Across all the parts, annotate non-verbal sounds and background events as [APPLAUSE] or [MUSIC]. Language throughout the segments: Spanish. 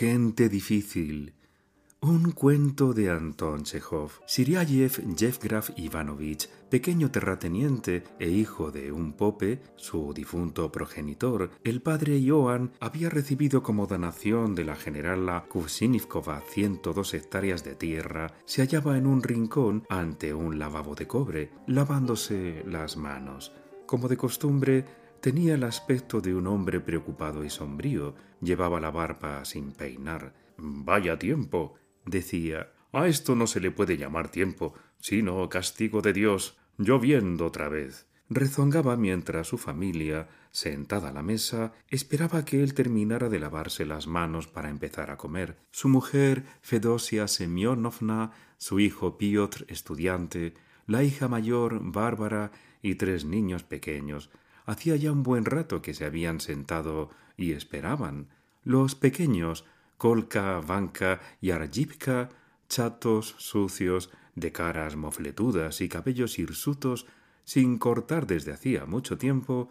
Gente difícil. Un cuento de Anton Chekhov. Siriayev Yevgraf Ivanovich, pequeño terrateniente e hijo de un pope, su difunto progenitor, el padre Johan había recibido como donación de la generala Kuvsinivkova 102 hectáreas de tierra, se hallaba en un rincón ante un lavabo de cobre, lavándose las manos. Como de costumbre, tenía el aspecto de un hombre preocupado y sombrío, llevaba la barba sin peinar. Vaya tiempo, decía. A esto no se le puede llamar tiempo, sino castigo de Dios, lloviendo otra vez. Rezongaba mientras su familia, sentada a la mesa, esperaba que él terminara de lavarse las manos para empezar a comer. Su mujer, Fedosia Semyonovna, su hijo Piotr, estudiante, la hija mayor, Bárbara, y tres niños pequeños. Hacía ya un buen rato que se habían sentado y esperaban. Los pequeños, Kolka, Vanka y Arjipka, chatos, sucios, de caras mofletudas y cabellos hirsutos, sin cortar desde hacía mucho tiempo,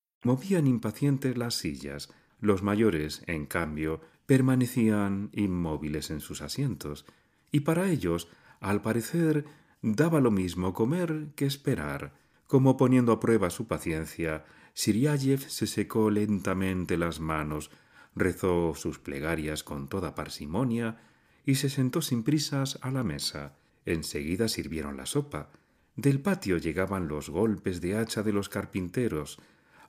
Movían impacientes las sillas. Los mayores, en cambio, permanecían inmóviles en sus asientos, y para ellos, al parecer, daba lo mismo comer que esperar. Como poniendo a prueba su paciencia, Siriayev se secó lentamente las manos, rezó sus plegarias con toda parsimonia y se sentó sin prisas a la mesa. Enseguida sirvieron la sopa. Del patio llegaban los golpes de hacha de los carpinteros,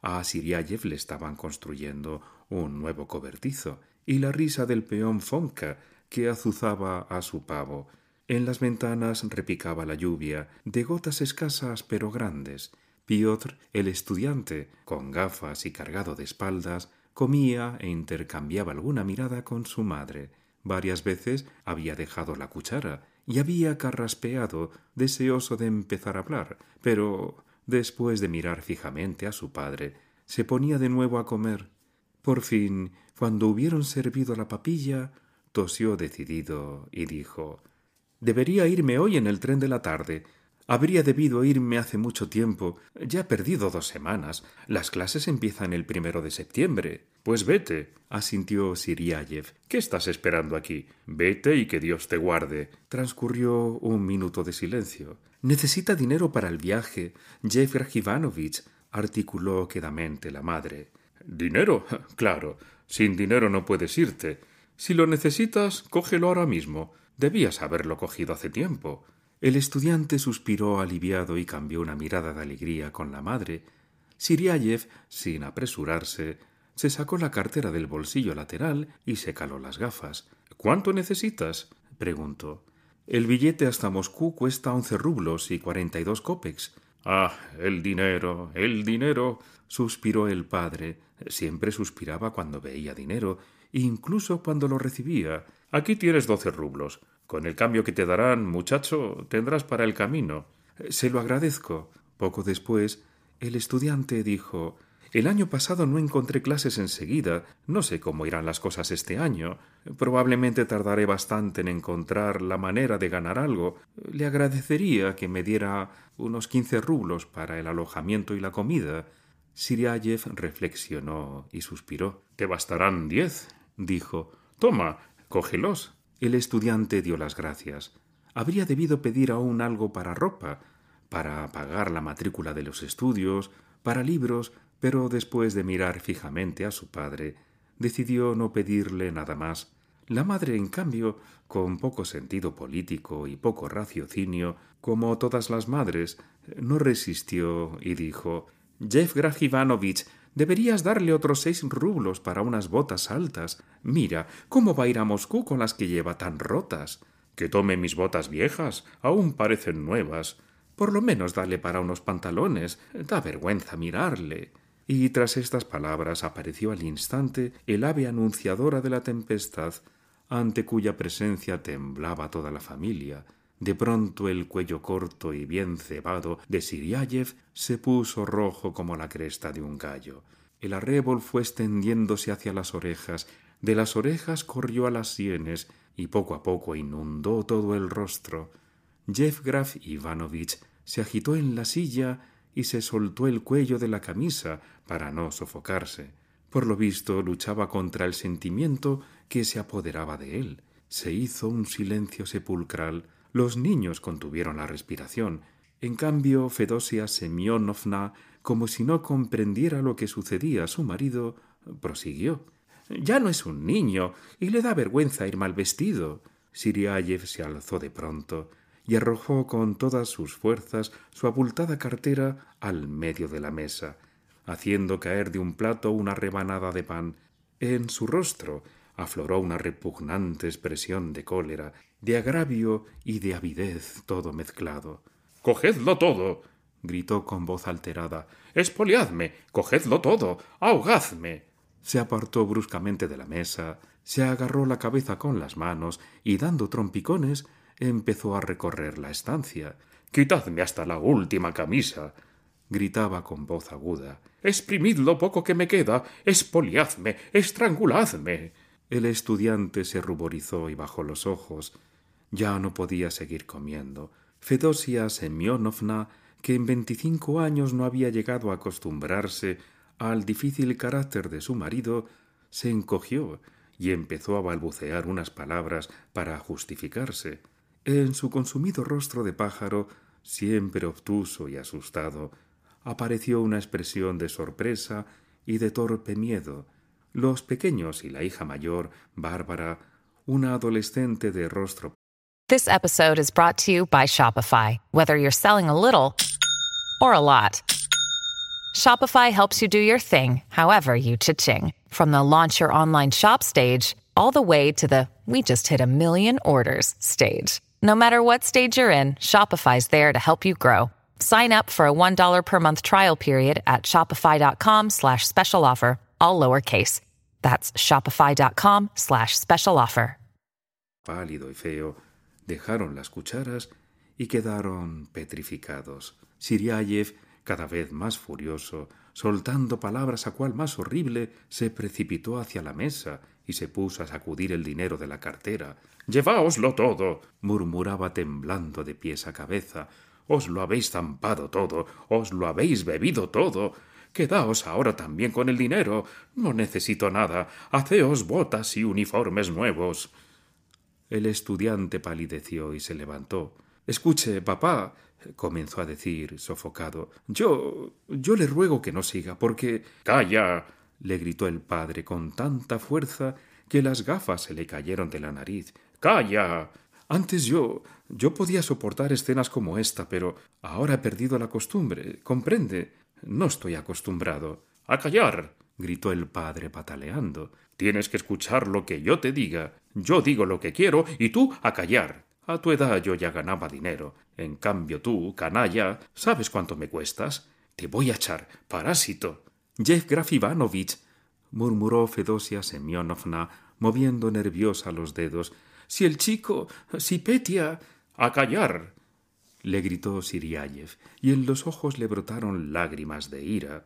a Siriayev le estaban construyendo un nuevo cobertizo y la risa del peón Fonka que azuzaba a su pavo. En las ventanas repicaba la lluvia, de gotas escasas pero grandes. Piotr, el estudiante, con gafas y cargado de espaldas, comía e intercambiaba alguna mirada con su madre. Varias veces había dejado la cuchara y había carraspeado, deseoso de empezar a hablar, pero Después de mirar fijamente a su padre, se ponía de nuevo a comer. Por fin, cuando hubieron servido la papilla, tosió decidido y dijo Debería irme hoy en el tren de la tarde. Habría debido irme hace mucho tiempo. Ya he perdido dos semanas. Las clases empiezan el primero de septiembre. Pues vete, asintió Siriayev. ¿Qué estás esperando aquí? Vete y que Dios te guarde. Transcurrió un minuto de silencio. Necesita dinero para el viaje. Jeffer Ivanovich, articuló quedamente la madre. ¿Dinero? [LAUGHS] Claro. Sin dinero no puedes irte. Si lo necesitas, cógelo ahora mismo. Debías haberlo cogido hace tiempo. El estudiante suspiró aliviado y cambió una mirada de alegría con la madre. Siriayev, sin apresurarse, se sacó la cartera del bolsillo lateral y se caló las gafas. ¿Cuánto necesitas? preguntó. El billete hasta Moscú cuesta once rublos y cuarenta y dos copex. Ah, el dinero, el dinero. suspiró el padre. Siempre suspiraba cuando veía dinero, incluso cuando lo recibía. Aquí tienes doce rublos. Con el cambio que te darán, muchacho, tendrás para el camino. Se lo agradezco. Poco después, el estudiante dijo el año pasado no encontré clases enseguida. No sé cómo irán las cosas este año. Probablemente tardaré bastante en encontrar la manera de ganar algo. Le agradecería que me diera unos quince rublos para el alojamiento y la comida. Siriayev reflexionó y suspiró. Te bastarán diez, dijo. Toma, cógelos. El estudiante dio las gracias. Habría debido pedir aún algo para ropa, para pagar la matrícula de los estudios, para libros, pero después de mirar fijamente a su padre, decidió no pedirle nada más. La madre, en cambio, con poco sentido político y poco raciocinio, como todas las madres, no resistió y dijo Jeff Ivanovich, deberías darle otros seis rublos para unas botas altas. Mira, ¿cómo va a ir a Moscú con las que lleva tan rotas? Que tome mis botas viejas, aún parecen nuevas. Por lo menos dale para unos pantalones. Da vergüenza mirarle. Y tras estas palabras apareció al instante el ave anunciadora de la tempestad. ante cuya presencia temblaba toda la familia. De pronto el cuello corto y bien cebado de Siriayev se puso rojo como la cresta de un gallo. El arrebol fue extendiéndose hacia las orejas, de las orejas corrió a las sienes y poco a poco inundó todo el rostro. Yevgraf Ivanovich se agitó en la silla y se soltó el cuello de la camisa para no sofocarse. Por lo visto luchaba contra el sentimiento que se apoderaba de él. Se hizo un silencio sepulcral. Los niños contuvieron la respiración. En cambio, Fedosia Semyonovna, como si no comprendiera lo que sucedía a su marido, prosiguió. Ya no es un niño y le da vergüenza ir mal vestido. Siriayev se alzó de pronto y arrojó con todas sus fuerzas su abultada cartera al medio de la mesa, haciendo caer de un plato una rebanada de pan. En su rostro afloró una repugnante expresión de cólera, de agravio y de avidez todo mezclado. Cogedlo todo. gritó con voz alterada. Espoliadme. Cogedlo todo. ahogadme. Se apartó bruscamente de la mesa, se agarró la cabeza con las manos y dando trompicones empezó a recorrer la estancia. Quitadme hasta la última camisa. gritaba con voz aguda. Exprimid lo poco que me queda. espoliadme. estranguladme. El estudiante se ruborizó y bajó los ojos. Ya no podía seguir comiendo. Fedosia Semyonovna, que en veinticinco años no había llegado a acostumbrarse al difícil carácter de su marido, se encogió y empezó a balbucear unas palabras para justificarse. En su consumido rostro de pájaro, siempre obtuso y asustado, apareció una expresión de sorpresa y de torpe miedo. Los pequeños y la hija mayor, Bárbara, una adolescente de rostro. This episode is brought to you by Shopify. Whether you're selling a little or a lot, Shopify helps you do your thing, however you cha-ching. From the launch your online shop stage, all the way to the we just hit a million orders stage. No matter what stage you're in, Shopify's there to help you grow. Sign up for a $1 per month trial period at shopify.com slash special offer, all lowercase. That's shopify.com slash special offer. Pálido y feo, dejaron las cucharas y quedaron petrificados. Siriayev, cada vez más furioso, soltando palabras a cual más horrible, se precipitó hacia la mesa y se puso a sacudir el dinero de la cartera. Lleváoslo todo. murmuraba temblando de pies a cabeza. Os lo habéis zampado todo, os lo habéis bebido todo. Quedaos ahora también con el dinero. No necesito nada. Haceos botas y uniformes nuevos. El estudiante palideció y se levantó. Escuche, papá, comenzó a decir, sofocado. Yo. yo le ruego que no siga, porque. Calla. le gritó el padre con tanta fuerza que las gafas se le cayeron de la nariz. Calla. Antes yo. yo podía soportar escenas como esta, pero ahora he perdido la costumbre. ¿Comprende? No estoy acostumbrado. A callar. gritó el padre pataleando. Tienes que escuchar lo que yo te diga. Yo digo lo que quiero y tú a callar. A tu edad yo ya ganaba dinero. En cambio tú, canalla, ¿sabes cuánto me cuestas? Te voy a echar, parásito. Yevgraf Ivanovich, murmuró Fedosia Semyonovna, moviendo nerviosa los dedos. Si el chico, si Petia. A callar. le gritó Siriayev, y en los ojos le brotaron lágrimas de ira.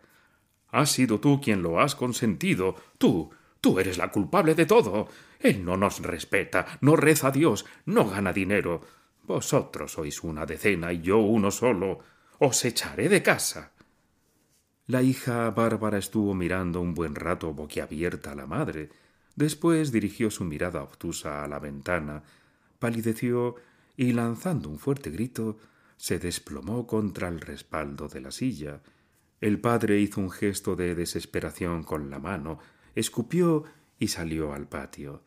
Has sido tú quien lo has consentido. Tú, tú eres la culpable de todo. Él no nos respeta, no reza a Dios, no gana dinero. Vosotros sois una decena y yo uno solo. Os echaré de casa. La hija Bárbara estuvo mirando un buen rato boquiabierta a la madre. Después dirigió su mirada obtusa a la ventana, palideció y lanzando un fuerte grito, se desplomó contra el respaldo de la silla. El padre hizo un gesto de desesperación con la mano, escupió y salió al patio.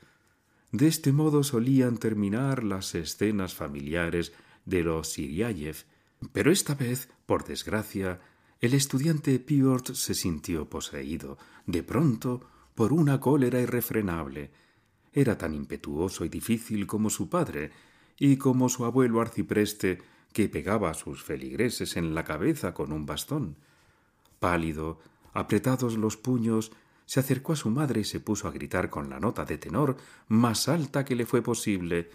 De este modo solían terminar las escenas familiares de los Siriayev, pero esta vez, por desgracia, el estudiante Piotr se sintió poseído, de pronto, por una cólera irrefrenable. Era tan impetuoso y difícil como su padre, y como su abuelo arcipreste, que pegaba a sus feligreses en la cabeza con un bastón. Pálido, apretados los puños, se acercó a su madre y se puso a gritar con la nota de tenor más alta que le fue posible.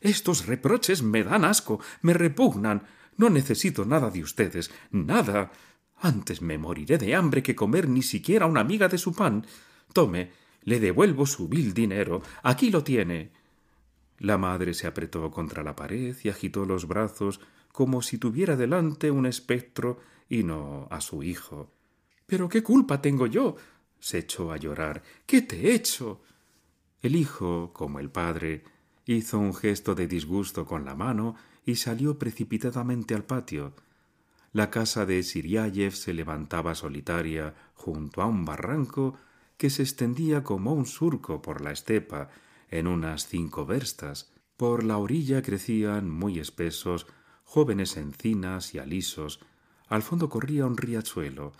Estos reproches me dan asco, me repugnan. No necesito nada de ustedes, nada. Antes me moriré de hambre que comer ni siquiera una miga de su pan. Tome, le devuelvo su vil dinero. Aquí lo tiene. La madre se apretó contra la pared y agitó los brazos como si tuviera delante un espectro y no a su hijo. Pero qué culpa tengo yo. se echó a llorar. ¿Qué te he hecho? El hijo, como el padre, hizo un gesto de disgusto con la mano y salió precipitadamente al patio. La casa de Siriayev se levantaba solitaria junto a un barranco que se extendía como un surco por la estepa en unas cinco verstas. Por la orilla crecían muy espesos jóvenes encinas y alisos. Al fondo corría un riachuelo.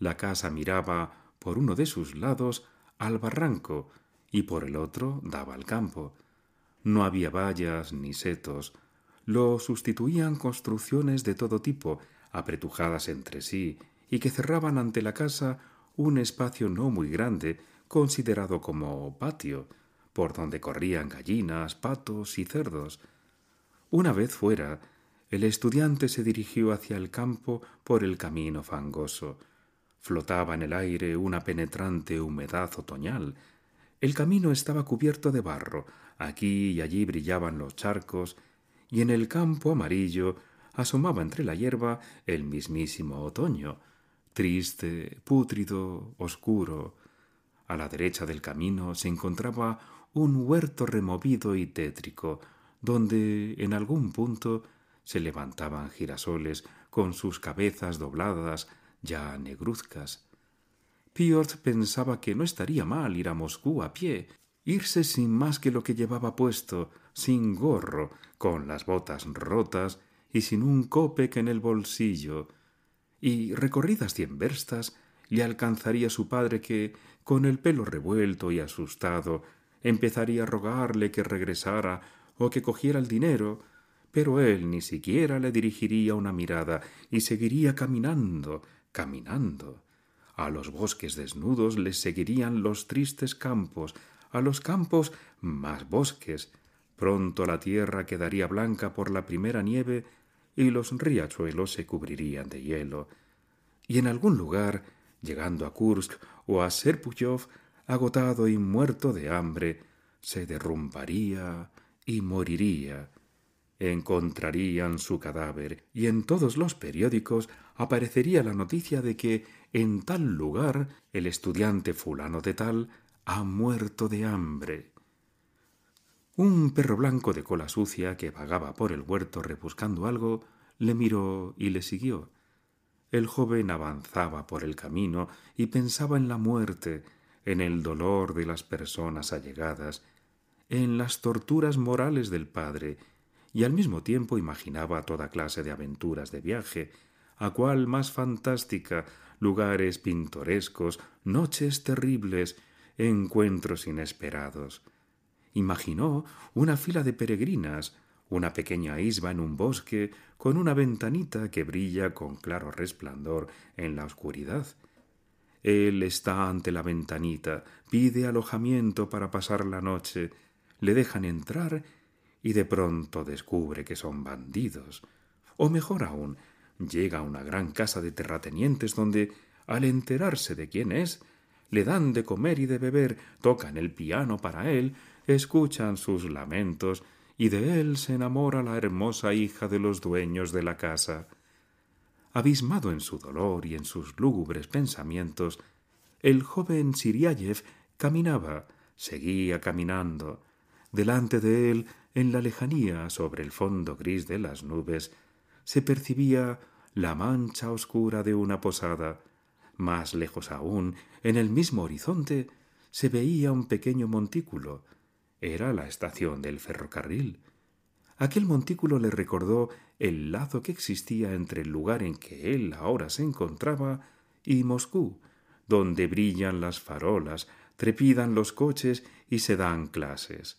La casa miraba por uno de sus lados al barranco y por el otro daba al campo. No había vallas ni setos. Lo sustituían construcciones de todo tipo, apretujadas entre sí, y que cerraban ante la casa un espacio no muy grande, considerado como patio, por donde corrían gallinas, patos y cerdos. Una vez fuera, el estudiante se dirigió hacia el campo por el camino fangoso. Flotaba en el aire una penetrante humedad otoñal. El camino estaba cubierto de barro, aquí y allí brillaban los charcos, y en el campo amarillo asomaba entre la hierba el mismísimo otoño, triste, pútrido, oscuro. A la derecha del camino se encontraba un huerto removido y tétrico, donde en algún punto se levantaban girasoles con sus cabezas dobladas ya negruzcas. Piotr pensaba que no estaría mal ir a Moscú a pie, irse sin más que lo que llevaba puesto, sin gorro, con las botas rotas y sin un copec en el bolsillo. Y recorridas cien verstas, le alcanzaría su padre que, con el pelo revuelto y asustado, empezaría a rogarle que regresara o que cogiera el dinero, pero él ni siquiera le dirigiría una mirada y seguiría caminando, caminando. A los bosques desnudos les seguirían los tristes campos, a los campos más bosques. Pronto la tierra quedaría blanca por la primera nieve y los riachuelos se cubrirían de hielo. Y en algún lugar, llegando a Kursk o a Serpuyov, agotado y muerto de hambre, se derrumbaría y moriría. Encontrarían su cadáver y en todos los periódicos aparecería la noticia de que en tal lugar el estudiante fulano de tal ha muerto de hambre. Un perro blanco de cola sucia que vagaba por el huerto rebuscando algo le miró y le siguió. El joven avanzaba por el camino y pensaba en la muerte, en el dolor de las personas allegadas, en las torturas morales del padre, y al mismo tiempo imaginaba toda clase de aventuras de viaje, a cual más fantástica, lugares pintorescos, noches terribles, encuentros inesperados. Imaginó una fila de peregrinas, una pequeña isba en un bosque, con una ventanita que brilla con claro resplandor en la oscuridad, él está ante la ventanita, pide alojamiento para pasar la noche, le dejan entrar y de pronto descubre que son bandidos. O mejor aún, llega a una gran casa de terratenientes donde, al enterarse de quién es, le dan de comer y de beber, tocan el piano para él, escuchan sus lamentos, y de él se enamora la hermosa hija de los dueños de la casa. Abismado en su dolor y en sus lúgubres pensamientos, el joven Siriayev caminaba, seguía caminando. Delante de él, en la lejanía, sobre el fondo gris de las nubes, se percibía la mancha oscura de una posada. Más lejos aún, en el mismo horizonte, se veía un pequeño montículo. Era la estación del ferrocarril. Aquel montículo le recordó el lazo que existía entre el lugar en que él ahora se encontraba y Moscú, donde brillan las farolas, trepidan los coches y se dan clases.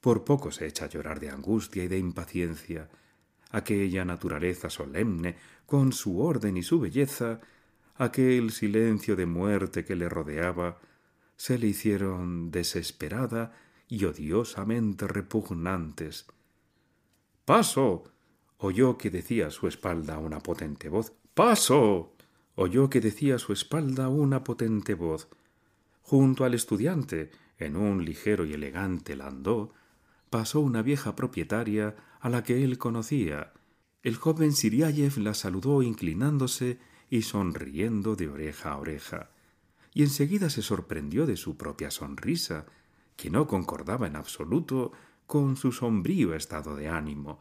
Por poco se echa a llorar de angustia y de impaciencia. Aquella naturaleza solemne, con su orden y su belleza, aquel silencio de muerte que le rodeaba, se le hicieron desesperada y odiosamente repugnantes. Paso. oyó que decía a su espalda una potente voz. Paso. oyó que decía a su espalda una potente voz. Junto al estudiante, en un ligero y elegante landó, pasó una vieja propietaria a la que él conocía. El joven Siriayev la saludó inclinándose y sonriendo de oreja a oreja, y enseguida se sorprendió de su propia sonrisa, que no concordaba en absoluto con su sombrío estado de ánimo.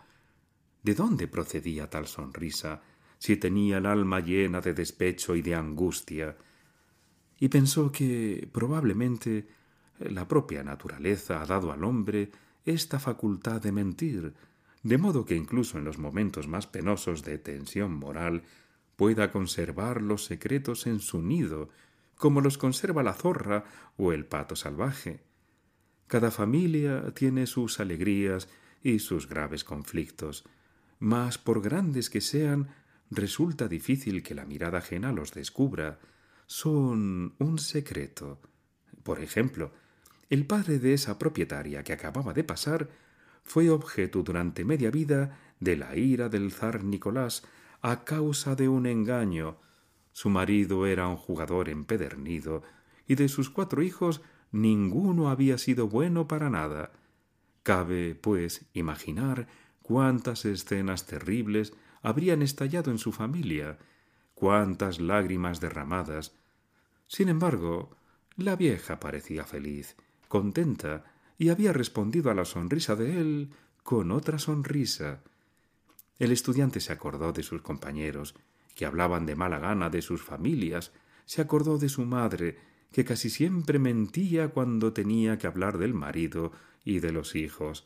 ¿De dónde procedía tal sonrisa si tenía el alma llena de despecho y de angustia? Y pensó que probablemente la propia naturaleza ha dado al hombre esta facultad de mentir, de modo que incluso en los momentos más penosos de tensión moral pueda conservar los secretos en su nido, como los conserva la zorra o el pato salvaje. Cada familia tiene sus alegrías y sus graves conflictos, mas por grandes que sean, resulta difícil que la mirada ajena los descubra. Son un secreto. Por ejemplo, el padre de esa propietaria que acababa de pasar fue objeto durante media vida de la ira del zar Nicolás a causa de un engaño. Su marido era un jugador empedernido, y de sus cuatro hijos ninguno había sido bueno para nada. Cabe, pues, imaginar cuántas escenas terribles habrían estallado en su familia, cuántas lágrimas derramadas. Sin embargo, la vieja parecía feliz contenta, y había respondido a la sonrisa de él con otra sonrisa. El estudiante se acordó de sus compañeros, que hablaban de mala gana de sus familias, se acordó de su madre, que casi siempre mentía cuando tenía que hablar del marido y de los hijos.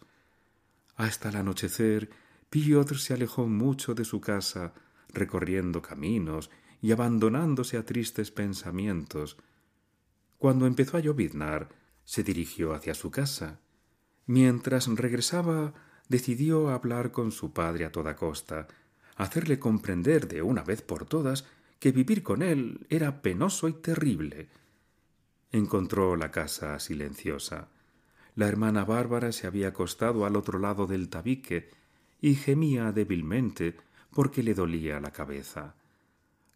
Hasta el anochecer, Piotr se alejó mucho de su casa, recorriendo caminos y abandonándose a tristes pensamientos. Cuando empezó a lloviznar, se dirigió hacia su casa. Mientras regresaba, decidió hablar con su padre a toda costa, hacerle comprender de una vez por todas que vivir con él era penoso y terrible. Encontró la casa silenciosa. La hermana Bárbara se había acostado al otro lado del tabique y gemía débilmente porque le dolía la cabeza.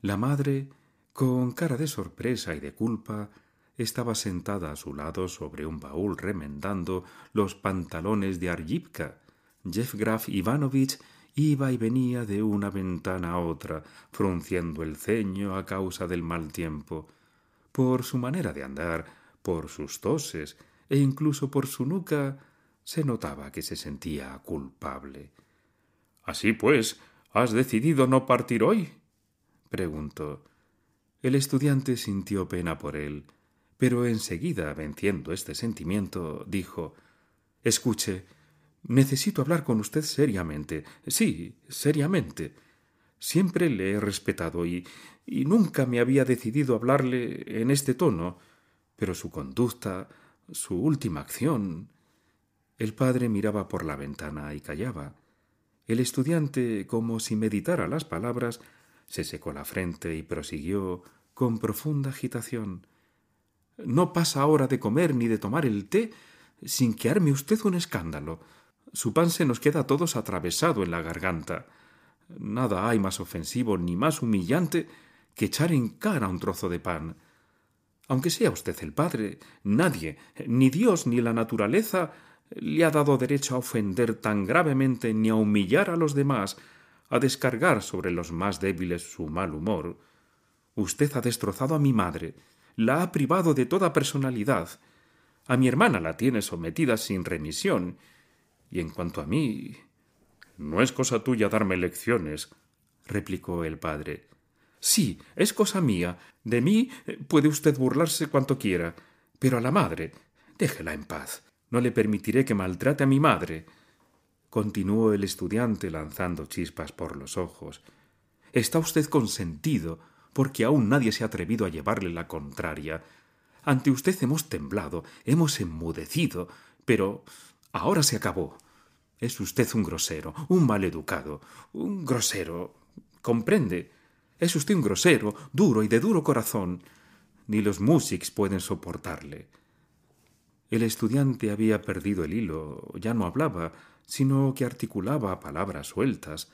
La madre, con cara de sorpresa y de culpa, estaba sentada a su lado sobre un baúl remendando los pantalones de Argipka. Graf Ivanovich iba y venía de una ventana a otra, frunciendo el ceño a causa del mal tiempo. Por su manera de andar, por sus toses e incluso por su nuca, se notaba que se sentía culpable. Así pues, ¿has decidido no partir hoy? preguntó. El estudiante sintió pena por él pero enseguida, venciendo este sentimiento, dijo Escuche, necesito hablar con usted seriamente. Sí, seriamente. Siempre le he respetado y, nunca me había decidido hablarle en este tono, pero su conducta, su última acción. El padre miraba por la ventana y callaba. El estudiante, como si meditara las palabras, se secó la frente y prosiguió con profunda agitación. No pasa ahora de comer ni de tomar el té sin que arme usted un escándalo. Su pan se nos queda a todos atravesado en la garganta. Nada hay más ofensivo ni más humillante que echar en cara un trozo de pan. Aunque sea usted el padre, nadie, ni Dios ni la naturaleza, le ha dado derecho a ofender tan gravemente ni a humillar a los demás, a descargar sobre los más débiles su mal humor. Usted ha destrozado a mi madre, la ha privado de toda personalidad. A mi hermana la tiene sometida sin remisión. Y en cuanto a mí. No es cosa tuya darme lecciones, replicó el padre. Sí, es cosa mía. De mí eh, puede usted burlarse cuanto quiera. Pero a la madre. déjela en paz. No le permitiré que maltrate a mi madre. continuó el estudiante lanzando chispas por los ojos. Está usted consentido porque aún nadie se ha atrevido a llevarle la contraria. Ante usted hemos temblado, hemos enmudecido, pero ahora se acabó. Es usted un grosero, un mal educado, un grosero. ¿Comprende? Es usted un grosero, duro y de duro corazón. Ni los músicos pueden soportarle. El estudiante había perdido el hilo, ya no hablaba, sino que articulaba palabras sueltas.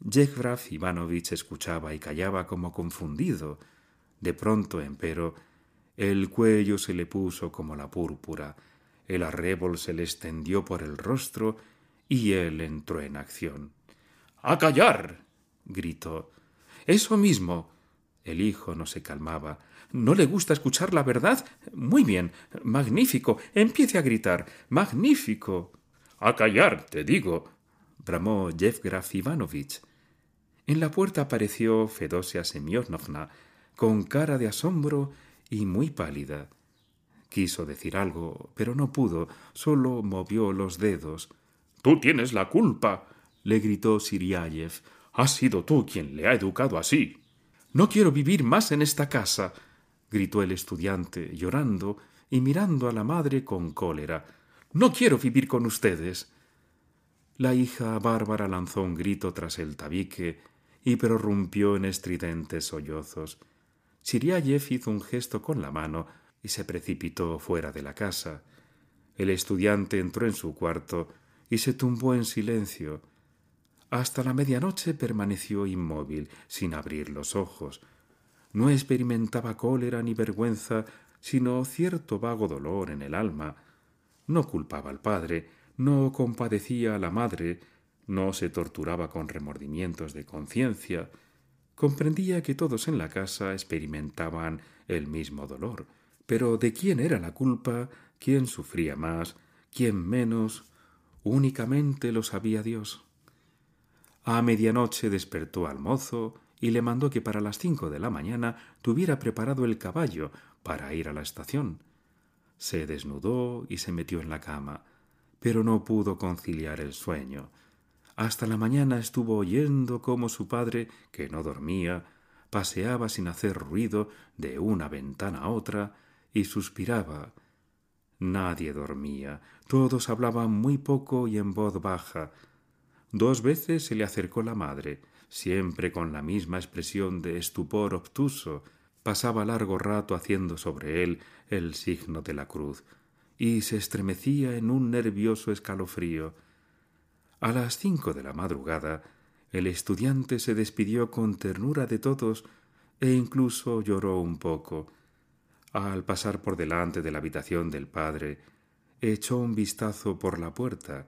Yevgraf Ivanovich escuchaba y callaba como confundido. De pronto, empero, el cuello se le puso como la púrpura, el arrebol se le extendió por el rostro y él entró en acción. ¡A callar! gritó. Eso mismo. El hijo no se calmaba. ¿No le gusta escuchar la verdad? Muy bien. Magnífico. Empiece a gritar. Magnífico. A callar, te digo. bramó Yevgraf Ivanovich. En la puerta apareció Fedosia Semyonovna, con cara de asombro y muy pálida. Quiso decir algo, pero no pudo, solo movió los dedos. Tú tienes la culpa, le gritó Siriayev. Has sido tú quien le ha educado así. No quiero vivir más en esta casa, gritó el estudiante, llorando y mirando a la madre con cólera. No quiero vivir con ustedes. La hija bárbara lanzó un grito tras el tabique y prorrumpió en estridentes sollozos. Siriayev hizo un gesto con la mano y se precipitó fuera de la casa. El estudiante entró en su cuarto y se tumbó en silencio. Hasta la medianoche permaneció inmóvil, sin abrir los ojos. No experimentaba cólera ni vergüenza, sino cierto vago dolor en el alma. No culpaba al padre, no compadecía a la madre, no se torturaba con remordimientos de conciencia, comprendía que todos en la casa experimentaban el mismo dolor, pero de quién era la culpa, quién sufría más, quién menos, únicamente lo sabía Dios. A medianoche despertó al mozo y le mandó que para las cinco de la mañana tuviera preparado el caballo para ir a la estación. Se desnudó y se metió en la cama, pero no pudo conciliar el sueño. Hasta la mañana estuvo oyendo cómo su padre, que no dormía, paseaba sin hacer ruido de una ventana a otra y suspiraba. Nadie dormía, todos hablaban muy poco y en voz baja. Dos veces se le acercó la madre, siempre con la misma expresión de estupor obtuso, pasaba largo rato haciendo sobre él el signo de la cruz, y se estremecía en un nervioso escalofrío. A las cinco de la madrugada, el estudiante se despidió con ternura de todos e incluso lloró un poco. Al pasar por delante de la habitación del padre, echó un vistazo por la puerta.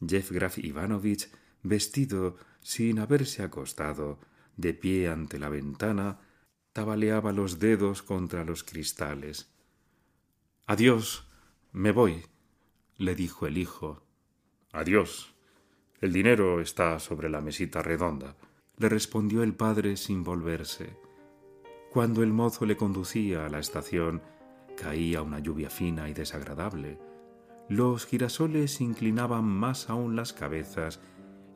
Yevgraf Ivanovich, vestido sin haberse acostado, de pie ante la ventana, tabaleaba los dedos contra los cristales. Adiós, me voy, le dijo el hijo. Adiós, el dinero está sobre la mesita redonda, le respondió el padre sin volverse. Cuando el mozo le conducía a la estación, caía una lluvia fina y desagradable. Los girasoles inclinaban más aún las cabezas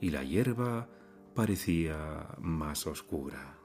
y la hierba parecía más oscura.